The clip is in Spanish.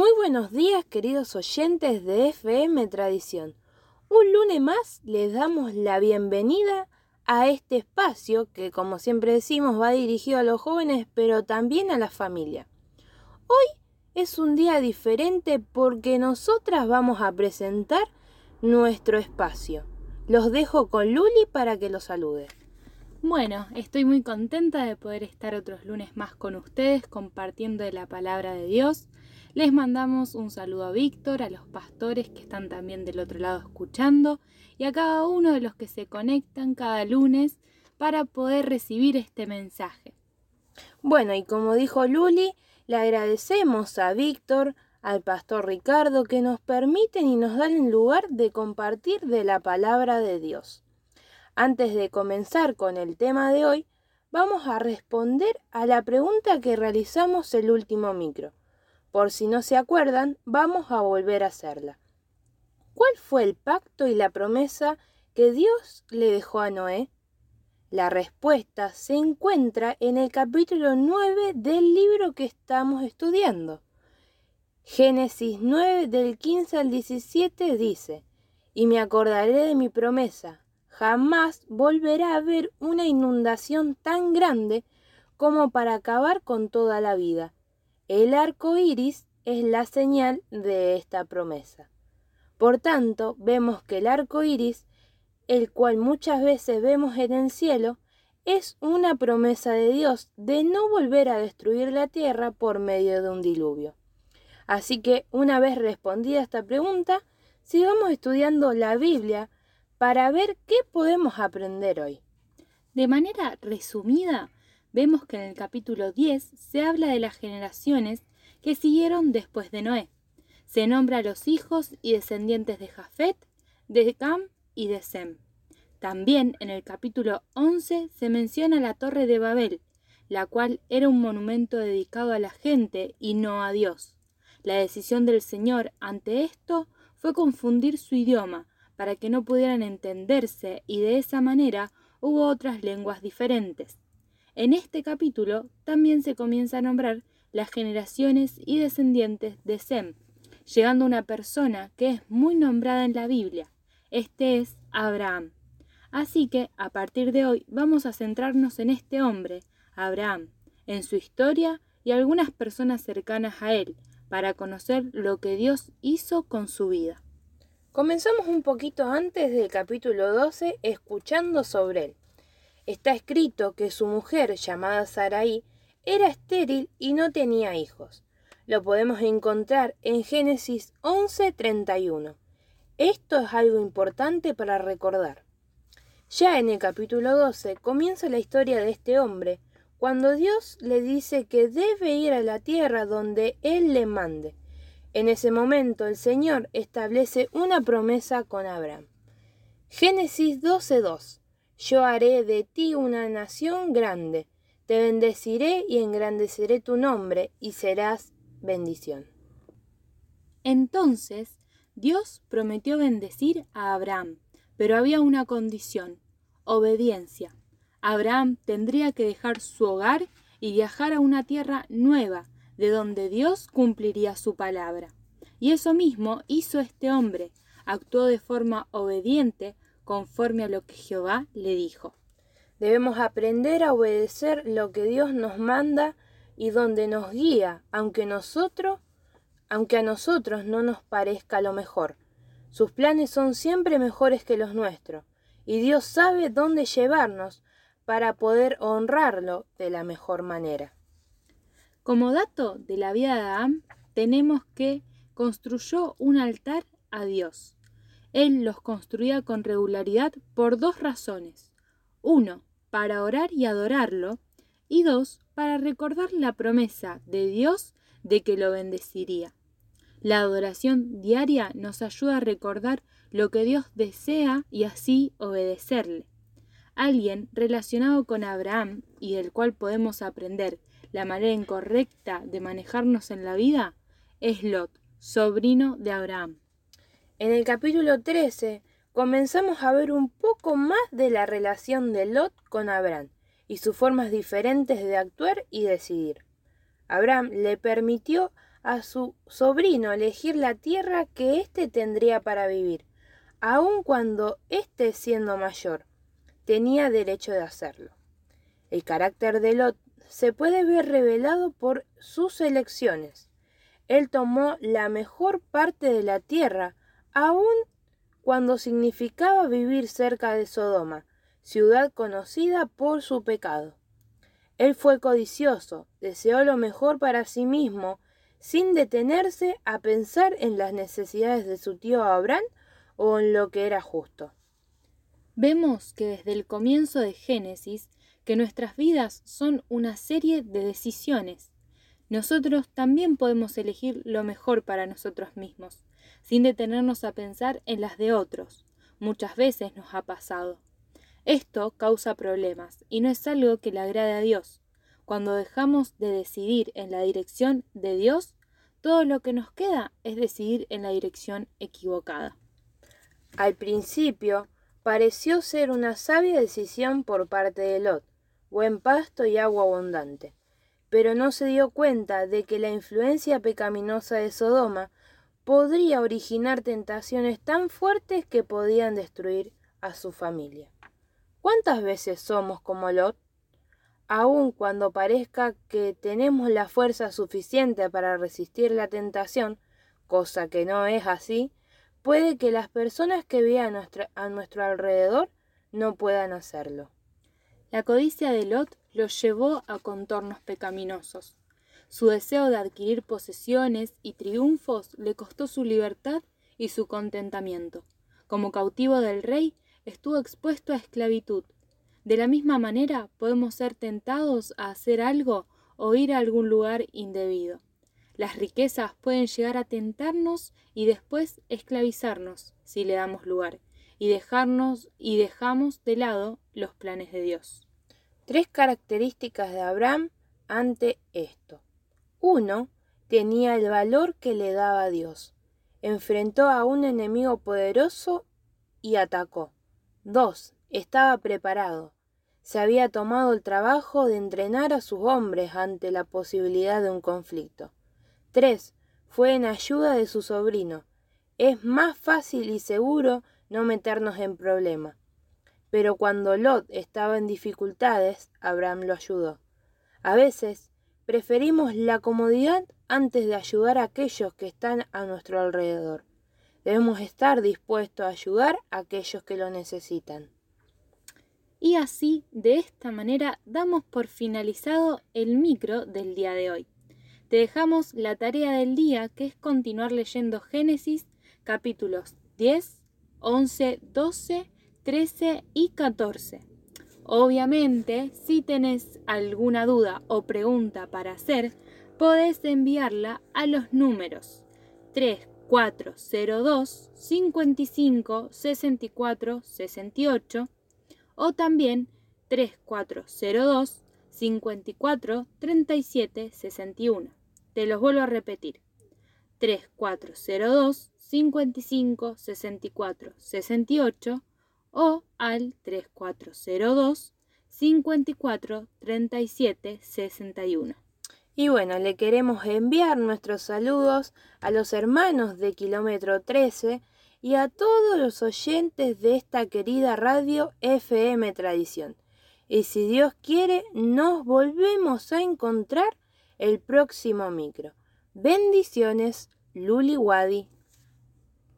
Muy buenos días queridos oyentes de FM Tradición. Un lunes más les damos la bienvenida a este espacio que como siempre decimos va dirigido a los jóvenes pero también a la familia. Hoy es un día diferente porque nosotras vamos a presentar nuestro espacio. Los dejo con Luli para que lo salude. Bueno, estoy muy contenta de poder estar otros lunes más con ustedes compartiendo la palabra de Dios. Les mandamos un saludo a Víctor, a los pastores que están también del otro lado escuchando y a cada uno de los que se conectan cada lunes para poder recibir este mensaje. Bueno, y como dijo Luli, le agradecemos a Víctor, al pastor Ricardo, que nos permiten y nos dan el lugar de compartir de la palabra de Dios. Antes de comenzar con el tema de hoy, vamos a responder a la pregunta que realizamos el último micro. Por si no se acuerdan, vamos a volver a hacerla. ¿Cuál fue el pacto y la promesa que Dios le dejó a Noé? La respuesta se encuentra en el capítulo 9 del libro que estamos estudiando. Génesis 9 del 15 al 17 dice, y me acordaré de mi promesa, jamás volverá a haber una inundación tan grande como para acabar con toda la vida. El arco iris es la señal de esta promesa. Por tanto, vemos que el arco iris, el cual muchas veces vemos en el cielo, es una promesa de Dios de no volver a destruir la tierra por medio de un diluvio. Así que, una vez respondida esta pregunta, sigamos estudiando la Biblia para ver qué podemos aprender hoy. De manera resumida, vemos que en el capítulo 10 se habla de las generaciones que siguieron después de Noé. Se nombra a los hijos y descendientes de Jafet, de Cam y de Sem. También en el capítulo 11 se menciona la torre de Babel, la cual era un monumento dedicado a la gente y no a Dios. La decisión del Señor ante esto fue confundir su idioma, para que no pudieran entenderse y de esa manera hubo otras lenguas diferentes. En este capítulo también se comienza a nombrar las generaciones y descendientes de Sem, llegando a una persona que es muy nombrada en la Biblia. Este es Abraham. Así que a partir de hoy vamos a centrarnos en este hombre, Abraham, en su historia y algunas personas cercanas a él, para conocer lo que Dios hizo con su vida. Comenzamos un poquito antes del capítulo 12 escuchando sobre él. Está escrito que su mujer, llamada Sarai, era estéril y no tenía hijos. Lo podemos encontrar en Génesis 11:31. Esto es algo importante para recordar. Ya en el capítulo 12 comienza la historia de este hombre, cuando Dios le dice que debe ir a la tierra donde Él le mande. En ese momento el Señor establece una promesa con Abraham. Génesis 12.2 Yo haré de ti una nación grande, te bendeciré y engrandeceré tu nombre y serás bendición. Entonces Dios prometió bendecir a Abraham, pero había una condición, obediencia. Abraham tendría que dejar su hogar y viajar a una tierra nueva, de donde Dios cumpliría su palabra. Y eso mismo hizo este hombre, actuó de forma obediente conforme a lo que Jehová le dijo. Debemos aprender a obedecer lo que Dios nos manda y donde nos guía, aunque nosotros, aunque a nosotros no nos parezca lo mejor. Sus planes son siempre mejores que los nuestros, y Dios sabe dónde llevarnos para poder honrarlo de la mejor manera. Como dato de la vida de Adán, tenemos que construyó un altar a Dios. Él los construía con regularidad por dos razones. Uno, para orar y adorarlo, y dos, para recordar la promesa de Dios de que lo bendeciría. La adoración diaria nos ayuda a recordar lo que Dios desea y así obedecerle. Alguien relacionado con Abraham y del cual podemos aprender la manera incorrecta de manejarnos en la vida es Lot, sobrino de Abraham. En el capítulo 13 comenzamos a ver un poco más de la relación de Lot con Abraham y sus formas diferentes de actuar y decidir. Abraham le permitió a su sobrino elegir la tierra que éste tendría para vivir, aun cuando éste siendo mayor, tenía derecho de hacerlo. El carácter de Lot se puede ver revelado por sus elecciones. Él tomó la mejor parte de la tierra, aun cuando significaba vivir cerca de Sodoma, ciudad conocida por su pecado. Él fue codicioso, deseó lo mejor para sí mismo, sin detenerse a pensar en las necesidades de su tío Abraham o en lo que era justo. Vemos que desde el comienzo de Génesis que nuestras vidas son una serie de decisiones. Nosotros también podemos elegir lo mejor para nosotros mismos, sin detenernos a pensar en las de otros. Muchas veces nos ha pasado. Esto causa problemas y no es algo que le agrade a Dios. Cuando dejamos de decidir en la dirección de Dios, todo lo que nos queda es decidir en la dirección equivocada. Al principio pareció ser una sabia decisión por parte de Lot, buen pasto y agua abundante, pero no se dio cuenta de que la influencia pecaminosa de Sodoma podría originar tentaciones tan fuertes que podían destruir a su familia. ¿Cuántas veces somos como Lot? Aun cuando parezca que tenemos la fuerza suficiente para resistir la tentación, cosa que no es así, puede que las personas que vean a nuestro alrededor no puedan hacerlo. La codicia de Lot lo llevó a contornos pecaminosos. Su deseo de adquirir posesiones y triunfos le costó su libertad y su contentamiento. Como cautivo del rey, estuvo expuesto a esclavitud. De la misma manera podemos ser tentados a hacer algo o ir a algún lugar indebido. Las riquezas pueden llegar a tentarnos y después esclavizarnos si le damos lugar y dejarnos y dejamos de lado los planes de Dios. Tres características de Abraham ante esto. Uno, tenía el valor que le daba Dios. Enfrentó a un enemigo poderoso y atacó. 2. Estaba preparado. Se había tomado el trabajo de entrenar a sus hombres ante la posibilidad de un conflicto. 3. Fue en ayuda de su sobrino. Es más fácil y seguro no meternos en problemas. Pero cuando Lot estaba en dificultades, Abraham lo ayudó. A veces preferimos la comodidad antes de ayudar a aquellos que están a nuestro alrededor. Debemos estar dispuestos a ayudar a aquellos que lo necesitan. Y así, de esta manera, damos por finalizado el micro del día de hoy. Te dejamos la tarea del día, que es continuar leyendo Génesis capítulos 10, 11, 12, 13 y 14. Obviamente, si tenés alguna duda o pregunta para hacer, podés enviarla a los números 3, 402 55 64 68 o también 3402 54 37 61. Te los vuelvo a repetir. 3402 55 64 68 o al 3402 54 37 61. Y bueno, le queremos enviar nuestros saludos a los hermanos de Kilómetro 13 y a todos los oyentes de esta querida radio FM Tradición. Y si Dios quiere, nos volvemos a encontrar el próximo micro. Bendiciones, Luli Wadi.